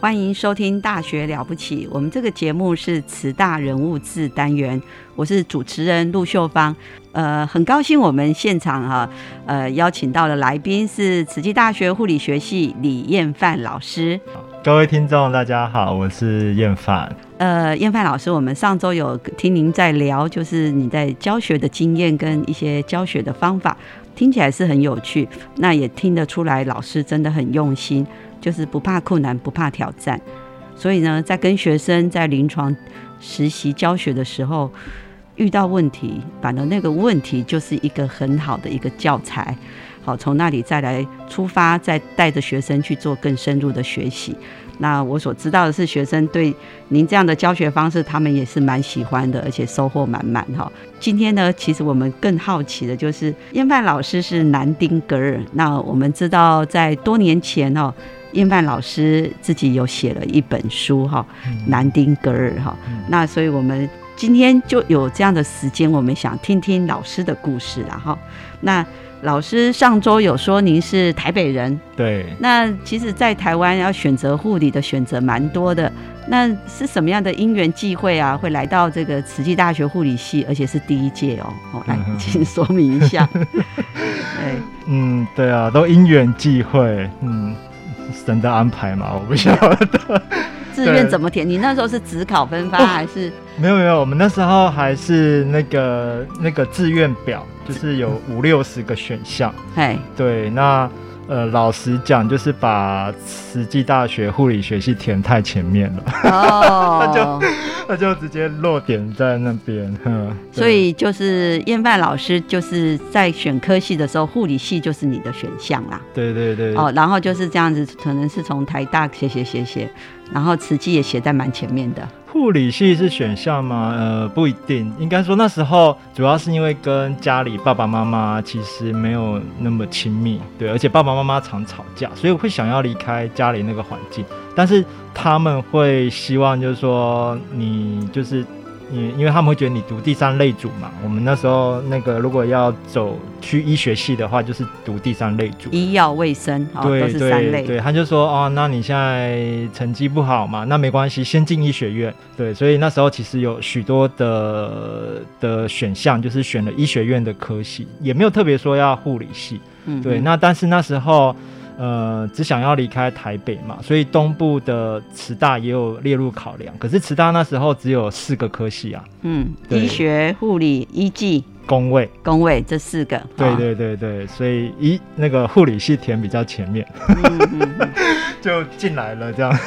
欢迎收听《大学了不起》，我们这个节目是慈大人物志单元，我是主持人陆秀芳。呃，很高兴我们现场哈，呃，邀请到的来宾是慈济大学护理学系李燕范老师。各位听众，大家好，我是燕范。呃，燕范老师，我们上周有听您在聊，就是你在教学的经验跟一些教学的方法，听起来是很有趣。那也听得出来，老师真的很用心。就是不怕困难，不怕挑战，所以呢，在跟学生在临床实习教学的时候，遇到问题，反正那个问题就是一个很好的一个教材。好，从那里再来出发，再带着学生去做更深入的学习。那我所知道的是，学生对您这样的教学方式，他们也是蛮喜欢的，而且收获满满哈。今天呢，其实我们更好奇的就是，燕范老师是南丁格尔。那我们知道，在多年前哦。燕范老师自己有写了一本书哈，《南丁格尔》哈，那所以我们今天就有这样的时间，我们想听听老师的故事了哈。那老师上周有说您是台北人，对，那其实，在台湾要选择护理的选择蛮多的，那是什么样的因缘际会啊，会来到这个慈济大学护理系，而且是第一届哦，哦，来，请说明一下。对，嗯，对啊，都因缘际会，嗯。神的安排嘛，我不晓得。志愿怎么填？你那时候是只考分发还是？没有没有，我们那时候还是那个那个志愿表，就是有五六十个选项。哎，对，那。呃，老实讲，就是把慈济大学护理学系填太前面了，哦，他就他就直接落点在那边，所以就是燕范老师就是在选科系的时候，护理系就是你的选项啦。对对对。哦，然后就是这样子，可能是从台大写写写写，然后慈济也写在蛮前面的。护理系是选项吗？呃，不一定。应该说那时候主要是因为跟家里爸爸妈妈其实没有那么亲密，对，而且爸爸妈妈常吵架，所以会想要离开家里那个环境。但是他们会希望就是说你就是。因因为他们会觉得你读第三类组嘛，我们那时候那个如果要走去医学系的话，就是读第三类组，医药卫生，对对对，他就说哦，那你现在成绩不好嘛，那没关系，先进医学院。对，所以那时候其实有许多的的选项，就是选了医学院的科系，也没有特别说要护理系。嗯，对，那但是那时候。呃，只想要离开台北嘛，所以东部的慈大也有列入考量。可是慈大那时候只有四个科系啊，嗯，医学、护理、医技、工位、工位这四个。对对对对，所以医那个护理系填比较前面，就进来了这样。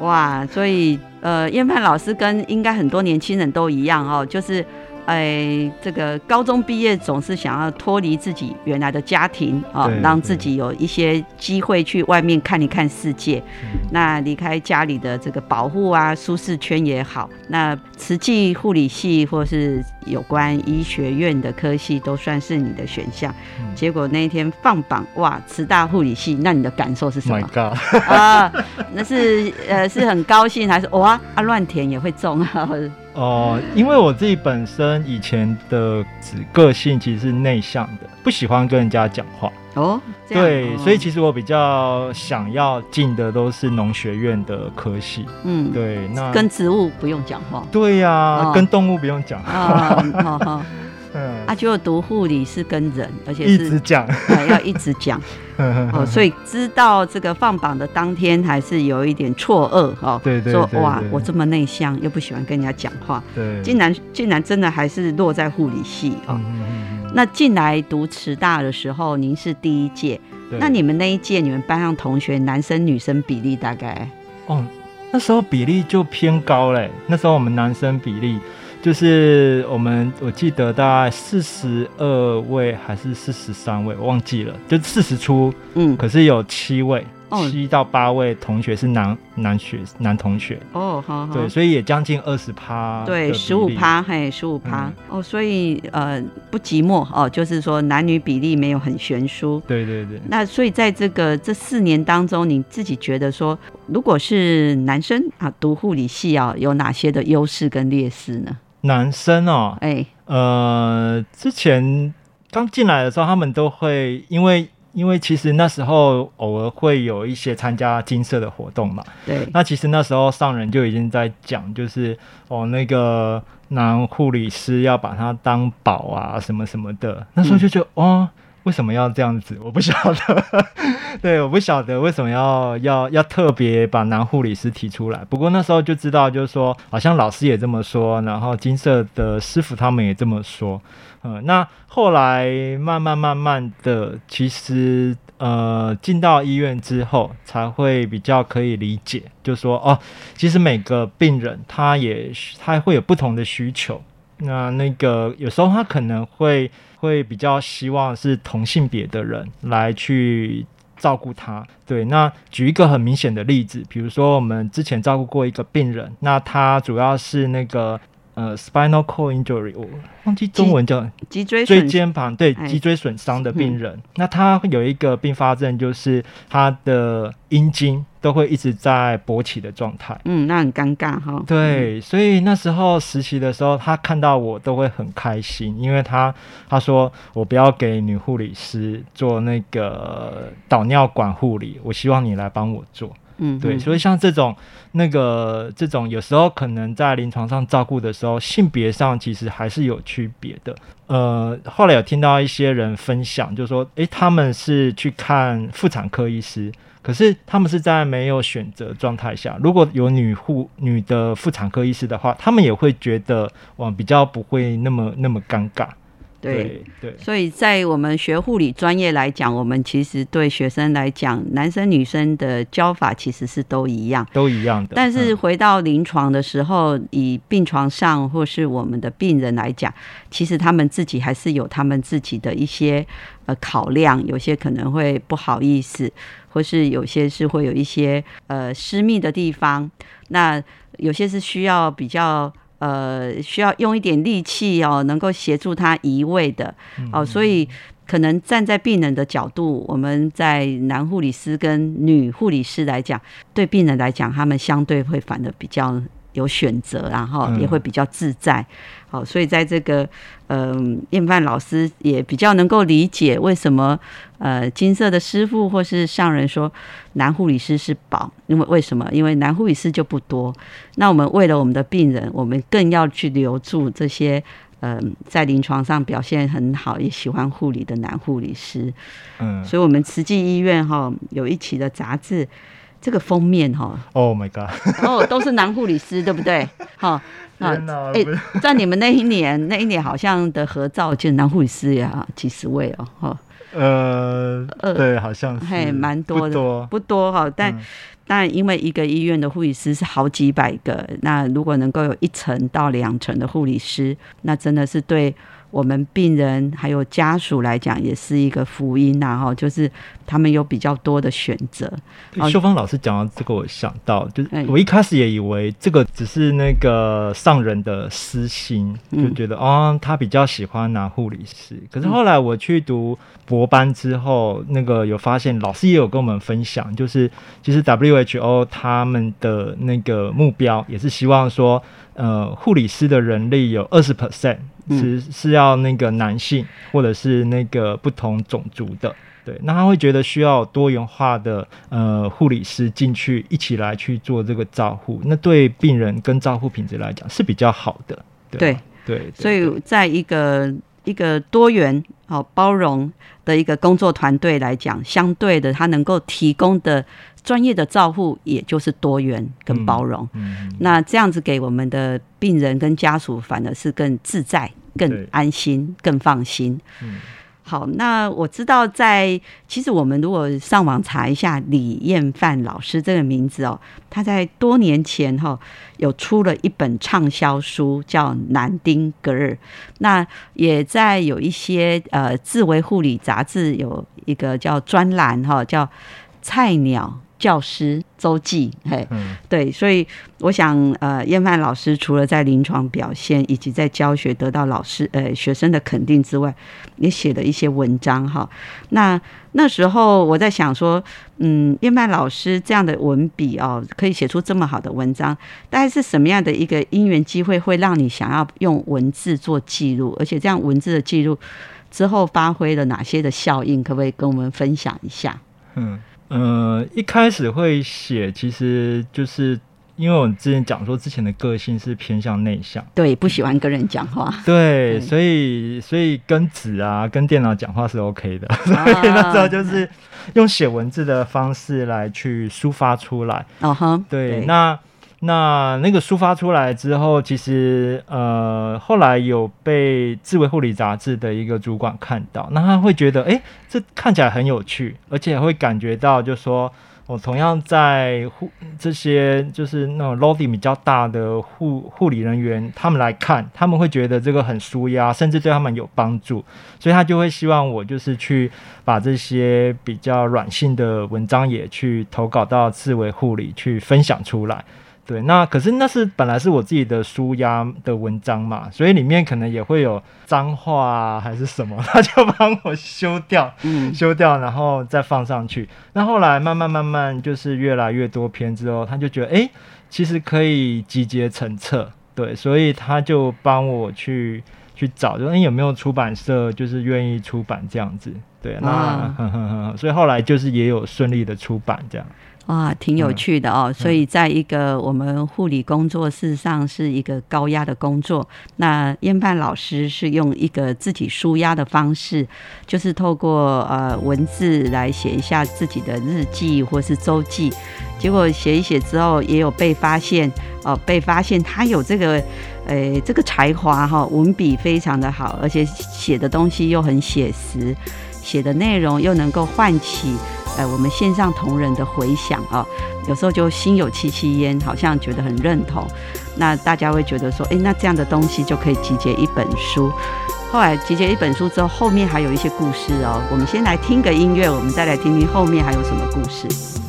哇，所以呃，燕盼老师跟应该很多年轻人都一样哦，就是。哎，这个高中毕业总是想要脱离自己原来的家庭啊，让自己有一些机会去外面看一看世界。那离开家里的这个保护啊，舒适圈也好。那慈济护理系或是有关医学院的科系都算是你的选项。结果那一天放榜，哇，慈大护理系，那你的感受是什么！啊，那是呃是很高兴，还是哇啊乱填也会中啊？哦，因为我自己本身以前的个性其实是内向的，不喜欢跟人家讲话，哦，对，所以其实我比较想要进的都是农学院的科系。嗯，对，那跟植物不用讲话。对呀，跟动物不用讲话。嗯，啊，就读护理是跟人，而且一直讲，要一直讲。哦，所以知道这个放榜的当天，还是有一点错愕哦。对对。说哇，我这么内向，又不喜欢跟人家讲话，对，竟然竟然真的还是落在护理系哦。那进来读慈大的时候，您是第一届，那你们那一届，你们班上同学男生女生比例大概？哦，那时候比例就偏高嘞。那时候我们男生比例。就是我们，我记得大概四十二位还是四十三位，我忘记了，就四十出，嗯，可是有七位，七到八位同学是男男学男同学，哦，好，对，所以也将近二十趴，对，十五趴，嘿，十五趴，哦，所以呃不寂寞哦，就是说男女比例没有很悬殊，对对对，那所以在这个这四年当中，你自己觉得说，如果是男生啊读护理系啊，有哪些的优势跟劣势呢？男生哦，哎，呃，之前刚进来的时候，他们都会因为因为其实那时候偶尔会有一些参加金色的活动嘛，对。那其实那时候上人就已经在讲，就是哦，那个男护理师要把他当宝啊，什么什么的。那时候就觉得哦。为什么要这样子？我不晓得，对，我不晓得为什么要要要特别把男护理师提出来。不过那时候就知道，就是说，好像老师也这么说，然后金色的师傅他们也这么说。嗯，那后来慢慢慢慢的，其实呃，进到医院之后，才会比较可以理解，就说哦，其实每个病人他也他会有不同的需求。那那个有时候他可能会。会比较希望是同性别的人来去照顾他。对，那举一个很明显的例子，比如说我们之前照顾过一个病人，那他主要是那个呃 spinal cord injury，我忘记中文叫脊椎椎间盘对脊椎损伤的病人。那他有一个并发症，就是他的阴茎。都会一直在勃起的状态，嗯，那很尴尬哈。对，所以那时候实习的时候，他看到我都会很开心，因为他他说我不要给女护理师做那个导尿管护理，我希望你来帮我做。嗯，对，所以像这种那个这种有时候可能在临床上照顾的时候，性别上其实还是有区别的。呃，后来有听到一些人分享，就说，诶，他们是去看妇产科医师。可是他们是在没有选择状态下，如果有女护女的妇产科医师的话，他们也会觉得哇，比较不会那么那么尴尬。对对，所以在我们学护理专业来讲，我们其实对学生来讲，男生女生的教法其实是都一样，都一样的。但是回到临床的时候，以病床上或是我们的病人来讲，其实他们自己还是有他们自己的一些呃考量，有些可能会不好意思，或是有些是会有一些呃私密的地方，那有些是需要比较。呃，需要用一点力气哦，能够协助他移位的哦，所以可能站在病人的角度，我们在男护理师跟女护理师来讲，对病人来讲，他们相对会反的比较。有选择，然后也会比较自在，好，所以在这个，嗯，燕范老师也比较能够理解为什么，呃，金色的师傅或是上人说男护理师是宝，因为为什么？因为男护理师就不多，那我们为了我们的病人，我们更要去留住这些，嗯，在临床上表现很好也喜欢护理的男护理师，嗯，所以我们慈济医院哈有一期的杂志。这个封面哈，Oh my god，然后都是男护理师，对不对？哈，啊，哎，在你们那一年，那一年好像的合照，就男护理师呀，几十位哦，哈，呃，对，好像是，嘿，蛮多的，不多。哈，但但因为一个医院的护理师是好几百个，那如果能够有一层到两层的护理师，那真的是对。我们病人还有家属来讲，也是一个福音呐！哈，就是他们有比较多的选择。秀芳老师讲到这个，我想到就是我一开始也以为这个只是那个上人的私心，就觉得哦，他比较喜欢拿护理师。可是后来我去读博班之后，那个有发现，老师也有跟我们分享，就是其实 WHO 他们的那个目标也是希望说，呃，护理师的人力有二十 percent。是是要那个男性或者是那个不同种族的，对，那他会觉得需要多元化的呃护理师进去一起来去做这个照护，那对病人跟照护品质来讲是比较好的。对对，所以在一个一个多元好包容的一个工作团队来讲，相对的，他能够提供的专业的照护，也就是多元跟包容。嗯，那这样子给我们的病人跟家属，反而是更自在、更安心、更放心。嗯。好，那我知道，在其实我们如果上网查一下李燕范老师这个名字哦，他在多年前哈有出了一本畅销书，叫《南丁格尔》，那也在有一些呃自维护理杂志有一个叫专栏哈，叫菜鸟。教师周记，嘿，对，所以我想，呃，燕曼老师除了在临床表现以及在教学得到老师呃学生的肯定之外，也写了一些文章哈。那那时候我在想说，嗯，燕曼老师这样的文笔哦，可以写出这么好的文章，大概是什么样的一个因缘机会，会让你想要用文字做记录，而且这样文字的记录之后发挥了哪些的效应？可不可以跟我们分享一下？嗯。呃，一开始会写，其实就是因为我之前讲说，之前的个性是偏向内向，对，不喜欢跟人讲话，对，所以所以跟纸啊，跟电脑讲话是 OK 的，所以那时候就是用写文字的方式来去抒发出来，哦哈，对，那。那那个抒发出来之后，其实呃，后来有被《智慧护理》杂志的一个主管看到，那他会觉得，哎，这看起来很有趣，而且会感觉到，就是说我同样在护这些就是那种 load 比较大的护护理人员，他们来看，他们会觉得这个很舒压，甚至对他们有帮助，所以他就会希望我就是去把这些比较软性的文章也去投稿到智慧护理去分享出来。对，那可是那是本来是我自己的书压的文章嘛，所以里面可能也会有脏话啊，还是什么，他就帮我修掉，嗯修掉，然后再放上去。那后来慢慢慢慢就是越来越多篇之后，他就觉得哎，其实可以集结成册，对，所以他就帮我去去找，就哎有没有出版社就是愿意出版这样子，对，那 所以后来就是也有顺利的出版这样。哇，挺有趣的哦。所以，在一个我们护理工作，事实上是一个高压的工作。那燕盼老师是用一个自己舒压的方式，就是透过呃文字来写一下自己的日记或是周记。结果写一写之后，也有被发现哦，被发现他有这个呃这个才华哈，文笔非常的好，而且写的东西又很写实，写的内容又能够唤起。呃，我们线上同仁的回响啊，有时候就心有戚戚焉，好像觉得很认同。那大家会觉得说，哎，那这样的东西就可以集结一本书。后来集结一本书之后，后面还有一些故事哦。我们先来听个音乐，我们再来听听后面还有什么故事。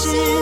kisses.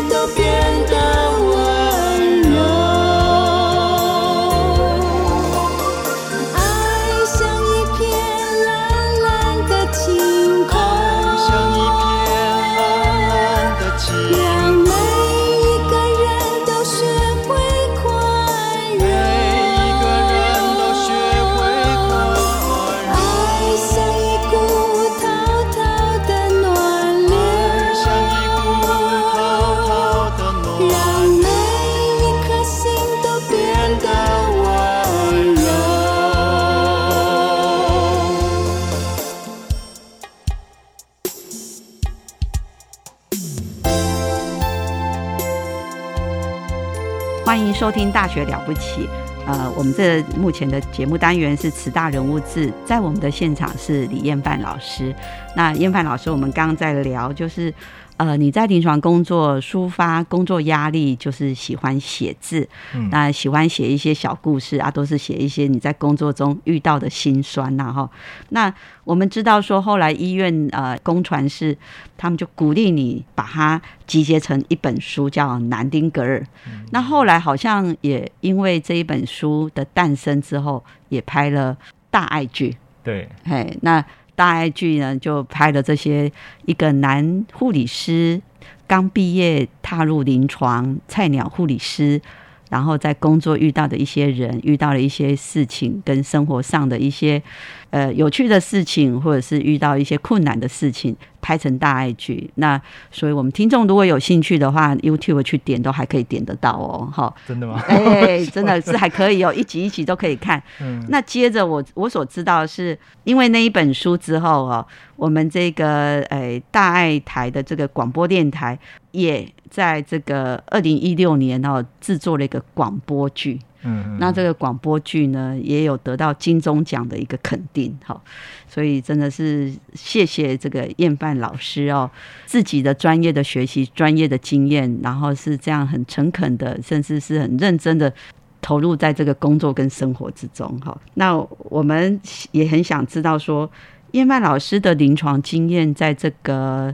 听《大学了不起》。呃，我们这目前的节目单元是慈大人物志，在我们的现场是李燕范老师。那燕范老师，我们刚刚在聊，就是呃，你在临床工作抒发工作压力，就是喜欢写字，嗯那喜欢写一些小故事啊，都是写一些你在工作中遇到的辛酸呐、哈。那我们知道说，后来医院呃公传是他们就鼓励你把它集结成一本书，叫《南丁格尔》。那后来好像也因为这一本书的诞生之后，也拍了大爱剧。对，嘿，那大爱剧呢，就拍了这些一个男护理师刚毕业踏入临床，菜鸟护理师，然后在工作遇到的一些人，遇到了一些事情，跟生活上的一些呃有趣的事情，或者是遇到一些困难的事情，拍成大爱剧。那所以我们听众如果有兴趣的话，YouTube 去点都还可以点得到哦，哈。真的吗？哎，真的是还可以哦，一集一集都可以看。嗯，那接着我我所知道的是，因为那一本书之后哦，我们这个呃大爱台的这个广播电台也在这个二零一六年哦制作了一个广播剧。嗯，那这个广播剧呢，也有得到金钟奖的一个肯定，哈，所以真的是谢谢这个燕范老师哦，自己的专业的学习、专业的经验，然后是这样很诚恳的，甚至是很认真的投入在这个工作跟生活之中，哈。那我们也很想知道说，燕范老师的临床经验在这个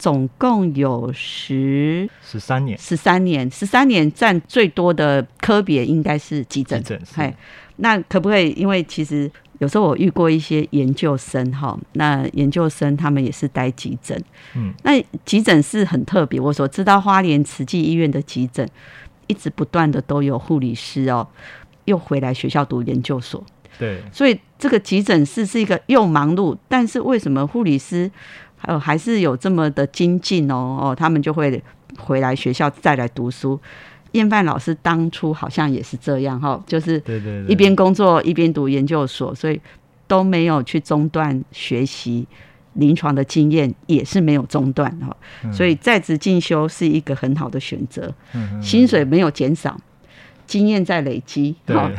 总共有十十三年，十三年，十三年占最多的科别应该是急诊。急诊是，那可不可以？因为其实有时候我遇过一些研究生哈，那研究生他们也是待急诊。嗯，那急诊是很特别，我所知道花莲慈济医院的急诊，一直不断的都有护理师哦，又回来学校读研究所。对，所以这个急诊室是一个又忙碌，但是为什么护理师还有还是有这么的精进哦哦，他们就会回来学校再来读书。燕范老师当初好像也是这样哈，就是一边工作一边读研究所，所以都没有去中断学习临床的经验，也是没有中断哈。嗯所以在职进修是一个很好的选择，薪水没有减少，经验在累积。对好，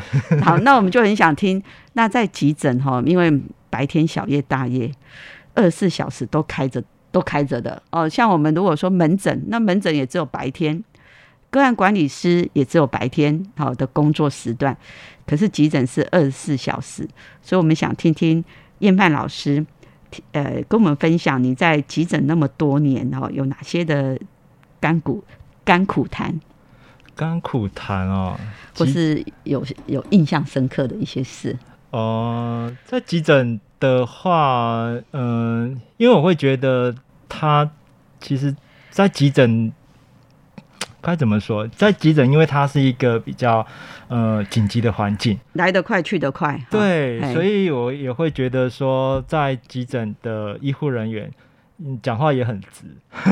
好，那我们就很想听。那在急诊哈，因为白天小夜大夜，二十四小时都开着，都开着的哦。像我们如果说门诊，那门诊也只有白天，个案管理师也只有白天好的工作时段，可是急诊是二十四小时，所以我们想听听燕范老师。呃，跟我们分享你在急诊那么多年哦，有哪些的甘苦甘苦谈，甘苦谈哦，或是有有印象深刻的一些事？哦，在急诊的话，嗯、因为我会觉得他其实，在急诊该怎么说，在急诊，因为它是一个比较呃紧急的环境，来得快去得快，对，所以我也会觉得说，在急诊的医护人员，嗯，讲话也很直，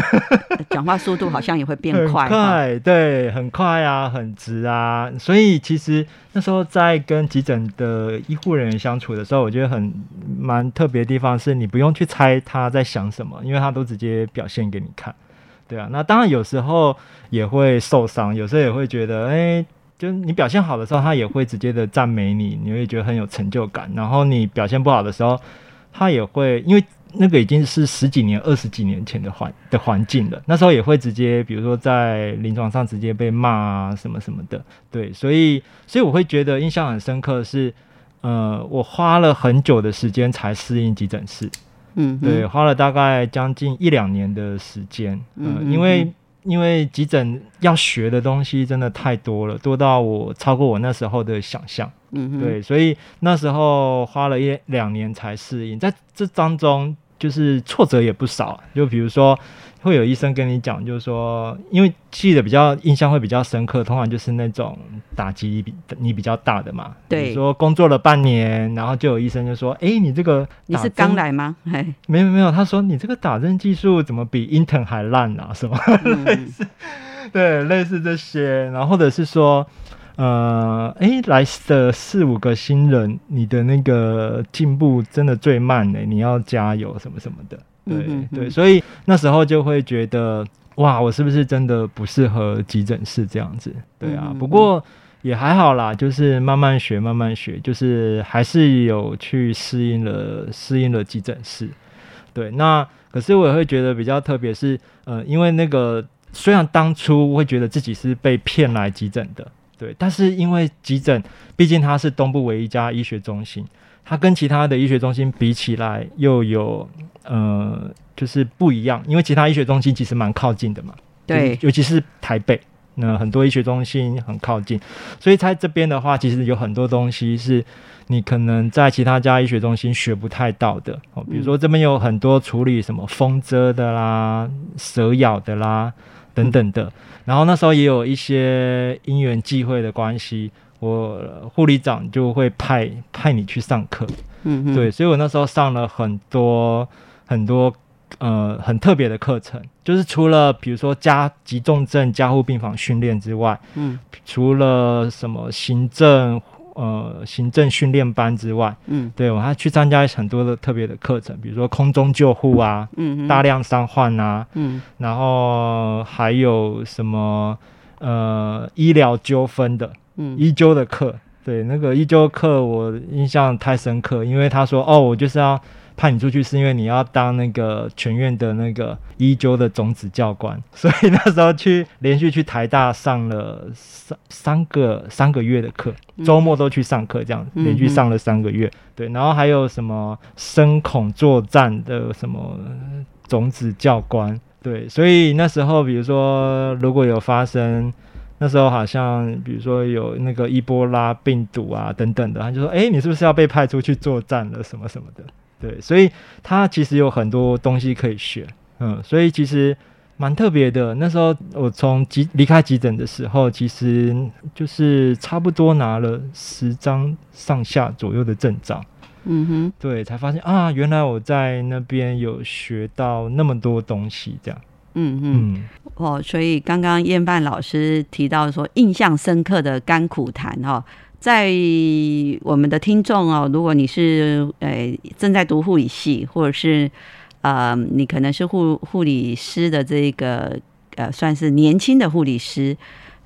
讲话速度好像也会变很快，哈快，对，很快啊，很直啊。所以其实那时候在跟急诊的医护人员相处的时候，我觉得很蛮特别的地方是，你不用去猜他在想什么，因为他都直接表现给你看。对啊，那当然有时候也会受伤，有时候也会觉得，哎、就是你表现好的时候，他也会直接的赞美你，你会觉得很有成就感。然后你表现不好的时候，他也会因为那个已经是十几年、二十几年前的环的环境了，那时候也会直接，比如说在临床上直接被骂啊什么什么的。对，所以所以我会觉得印象很深刻是，呃，我花了很久的时间才适应急诊室。嗯，对，嗯，花了大概将近一两年的时间，嗯、因为嗯因为急诊要学的东西真的太多了，多到我超过我那时候的想象，嗯，对，所以那时候花了一两年才适应，在这当中就是挫折也不少，就比如说会有医生跟你讲，就是说，因为记得比较印象会比较深刻，通常就是那种打击比你比较大的嘛，对比如说工作了半年，然后就有医生就说，哎，你这个你是刚来吗？哎，没有没有，他说你这个打针技术怎么比 Intern 还烂啊？什么？嗯 对，类似这些，然后或者是说，呃，诶，来的四五个新人，你的那个进步真的最慢呢，你要加油什么什么的。对、嗯对，所以那时候就会觉得。哇，我是不是真的不适合急诊室这样子？对啊，嗯不过也还好啦，就是慢慢学，慢慢学，就是还是有去适应了，适应了急诊室。对，那可是我也会觉得比较特别是，呃，因为那个虽然当初会觉得自己是被骗来急诊的，对，但是因为急诊毕竟它是东部唯一一家医学中心，它跟其他的医学中心比起来又有呃就是不一样，因为其他医学中心其实蛮靠近的嘛，对。尤其是台北，那很多医学中心很靠近，所以在这边的话，其实有很多东西是你可能在其他家医学中心学不太到的哦，比如说这边有很多处理什么风蛰的啦、蛇咬的啦等等的，然后那时候也有一些因缘际会的关系，我护理长就会派派你去上课，嗯，对，所以我那时候上了很多很多呃很特别的课程，就是除了比如说加急重症加护病房训练之外，嗯。除了什么行政呃行政训练班之外，嗯。对我还去参加很多的特别的课程，比如说空中救护啊，嗯，大量伤患啊，嗯。然后还有什么呃医疗纠纷的嗯。医纠的课，对那个医纠课我印象太深刻，因为他说哦，我就是要派你出去，是因为你要当那个全院的那个一纠的种子教官，所以那时候去连续去台大上了三三个三个月的课，周末都去上课，这样嗯连续上了三个月，对，然后还有什么深恐作战的什么种子教官。对，所以那时候，比如说，如果有发生，那时候好像，比如说有那个伊波拉病毒啊等等的，他就说，哎，你是不是要被派出去作战了，什么什么的？对，所以他其实有很多东西可以学，嗯，所以其实蛮特别的。那时候我从急离开急诊的时候，其实就是差不多拿了十张上下左右的证照。嗯哼，对，才发现啊，原来我在那边有学到那么多东西，这样。嗯嗯。嗯，哦，所以刚刚燕范老师提到说，印象深刻的甘苦谈哈、在我们的听众哦，如果你是呃正在读护理系，或者是呃你可能是护护理师的这个呃算是年轻的护理师，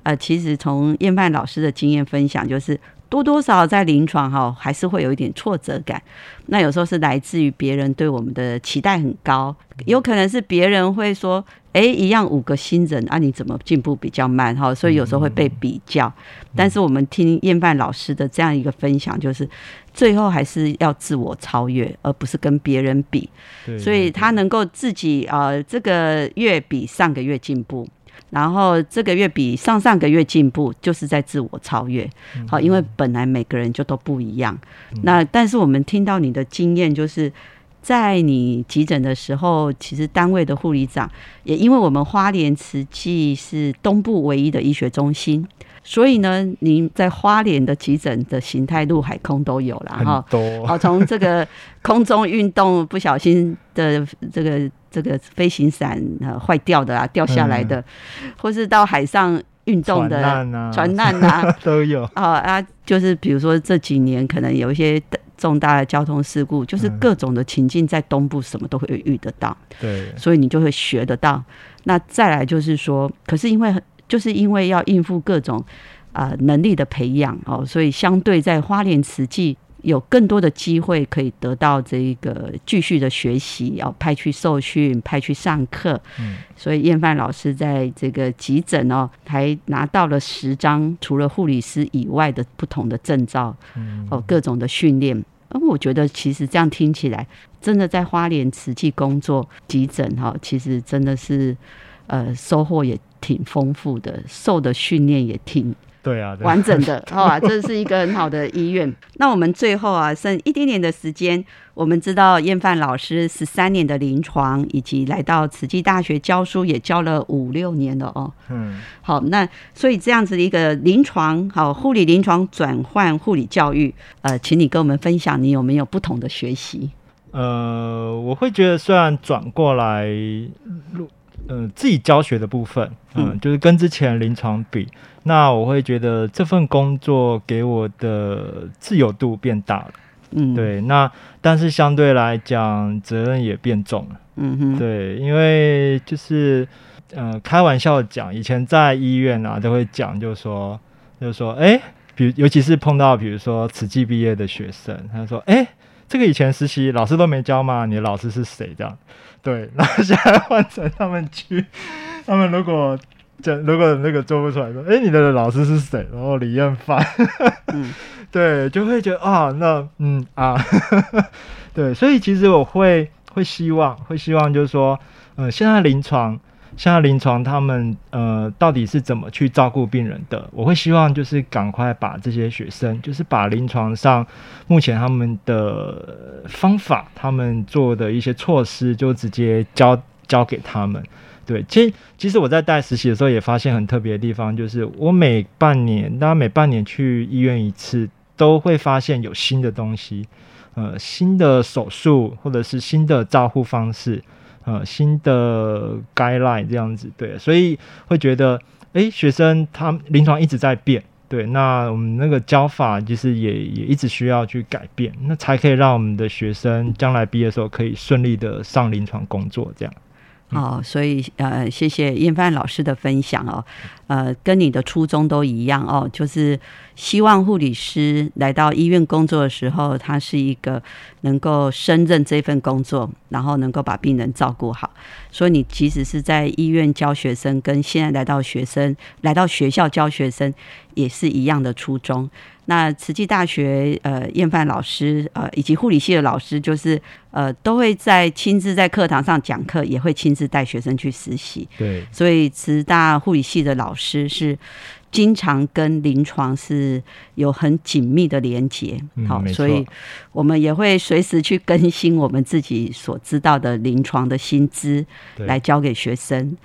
呃，其实从燕范老师的经验分享，就是多多少少在临床哈、还是会有一点挫折感。那有时候是来自于别人对我们的期待很高，有可能是别人会说，哎，一样五个新人啊，你怎么进步比较慢哈？所以有时候会被比较。但是我们听燕范老师的这样一个分享，就是最后还是要自我超越，而不是跟别人比。对。所以他能够自己呃这个月比上个月进步，然后这个月比上上个月进步，就是在自我超越。好，因为本来每个人就都不一样。那但是我们听到你的经验，就是在你急诊的时候，其实单位的护理长也因为我们花莲慈济是东部唯一的医学中心。所以呢，您在花莲的急诊的形态陆海空都有了哈。很多。好，从这个空中运动不小心的这个这个飞行伞呃坏掉的啊，掉下来的，或是到海上运动的嗯船难啊，啊 都有。啊啊，就是比如说这几年可能有一些重大的交通事故，就是嗯各种的情境在东部什么都会遇得到，对，所以你就会学得到。那再来就是说，可是因为就是因为要应付各种啊、呃能力的培养哦，所以相对在花莲慈济有更多的机会可以得到这个继续的学习，要派去受训，派去上课。嗯，所以燕范老师在这个急诊哦，还拿到了十张除了护理师以外的不同的证照嗯哦，各种的训练。那我觉得其实这样听起来，真的在花莲慈济工作急诊哈、其实真的是呃收获也挺丰富的，受的训练也挺对啊，完整的，好 啊？这是一个很好的医院。那我们最后啊，剩一点点的时间，我们知道燕范老师十三年的临床，以及来到慈济大学教书，也教了五六年了哦。嗯，好，那所以这样子的一个临床，好护理临床转换护理教育，呃，请你跟我们分享，你有没有不同的学习？呃，我会觉得虽然转过来，呃，自己教学的部分，嗯、嗯就是跟之前临床比，那我会觉得这份工作给我的自由度变大了。嗯，，对，那但是相对来讲，责任也变重了。嗯哼，对，因为就是呃开玩笑讲，以前在医院啊都会讲，就说就说哎，比如尤其是碰到比如说此季毕业的学生，他说哎，这个以前实习老师都没教吗？你的老师是谁？这样对，然后现在换成他们去，他们如果。讲如果那个做不出来，说哎，你的老师是谁？然后李彦凡，对，就会觉得啊，那嗯啊，对，所以其实我会会希望，会希望就是说，呃，现在临床，现在临床他们呃到底是怎么去照顾病人的？我会希望就是赶快把这些学生，就是把临床上目前他们的方法，他们做的一些措施，就直接交交给他们。对，其实其实我在带实习的时候也发现很特别的地方，就是我每半年，大家每半年去医院一次，都会发现有新的东西，呃，新的手术或者是新的照护方式，呃，新的 guideline 这样子，对，所以会觉得，哎，学生他临床一直在变，对，那我们那个教法就是也也一直需要去改变，那才可以让我们的学生将来毕业的时候可以顺利的上临床工作，这样。哦，所以呃，谢谢燕帆老师的分享哦，呃，跟你的初衷都一样哦，就是希望护理师来到医院工作的时候，他是一个能够胜任这份工作，然后能够把病人照顾好。所以你其实是在医院教学生，跟现在来到学生来到学校教学生，也是一样的初衷。那慈济大学呃，燕范老师呃，以及护理系的老师，就是呃，都会在亲自在课堂上讲课，也会亲自带学生去实习。对，所以慈大护理系的老师是经常跟临床是有很紧密的连接。好，所以我们也会随时去更新我们自己所知道的临床的薪资，来教给学生。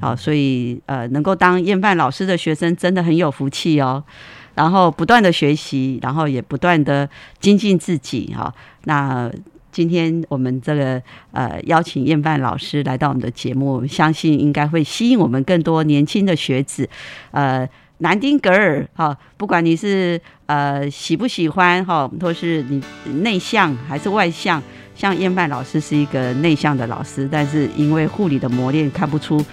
好，所以呃，能够当燕范老师的学生，真的很有福气哦。然后不断的学习，然后也不断的精进自己哈。那今天我们这个呃邀请燕范老师来到我们的节目，相信应该会吸引我们更多年轻的学子，呃，南丁格尔哈，不管你是呃喜不喜欢哈，或是你内向还是外向。像燕曼老师是一个内向的老师，但是因为护理的磨练，看不出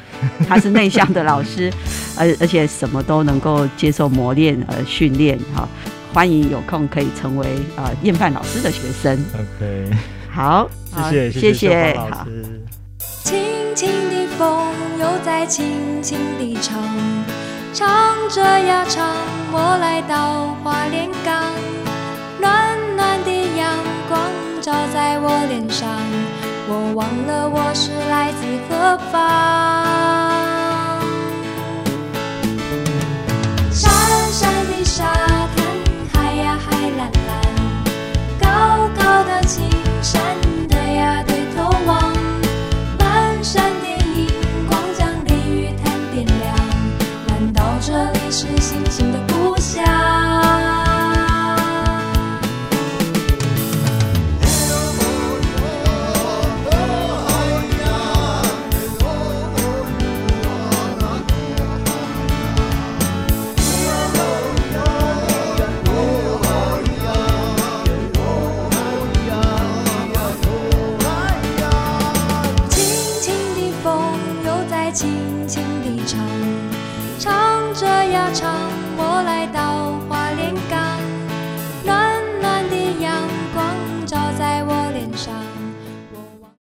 他是内向的老师，而而且什么都能够接受磨练和训练哈。欢迎有空可以成为啊燕范老师的学生。OK，好，谢谢谢谢好。轻轻的风又在轻轻地唱，唱着呀唱，我来到花莲港，暖暖的阳光。照在我脸上，我忘了我是来自何方。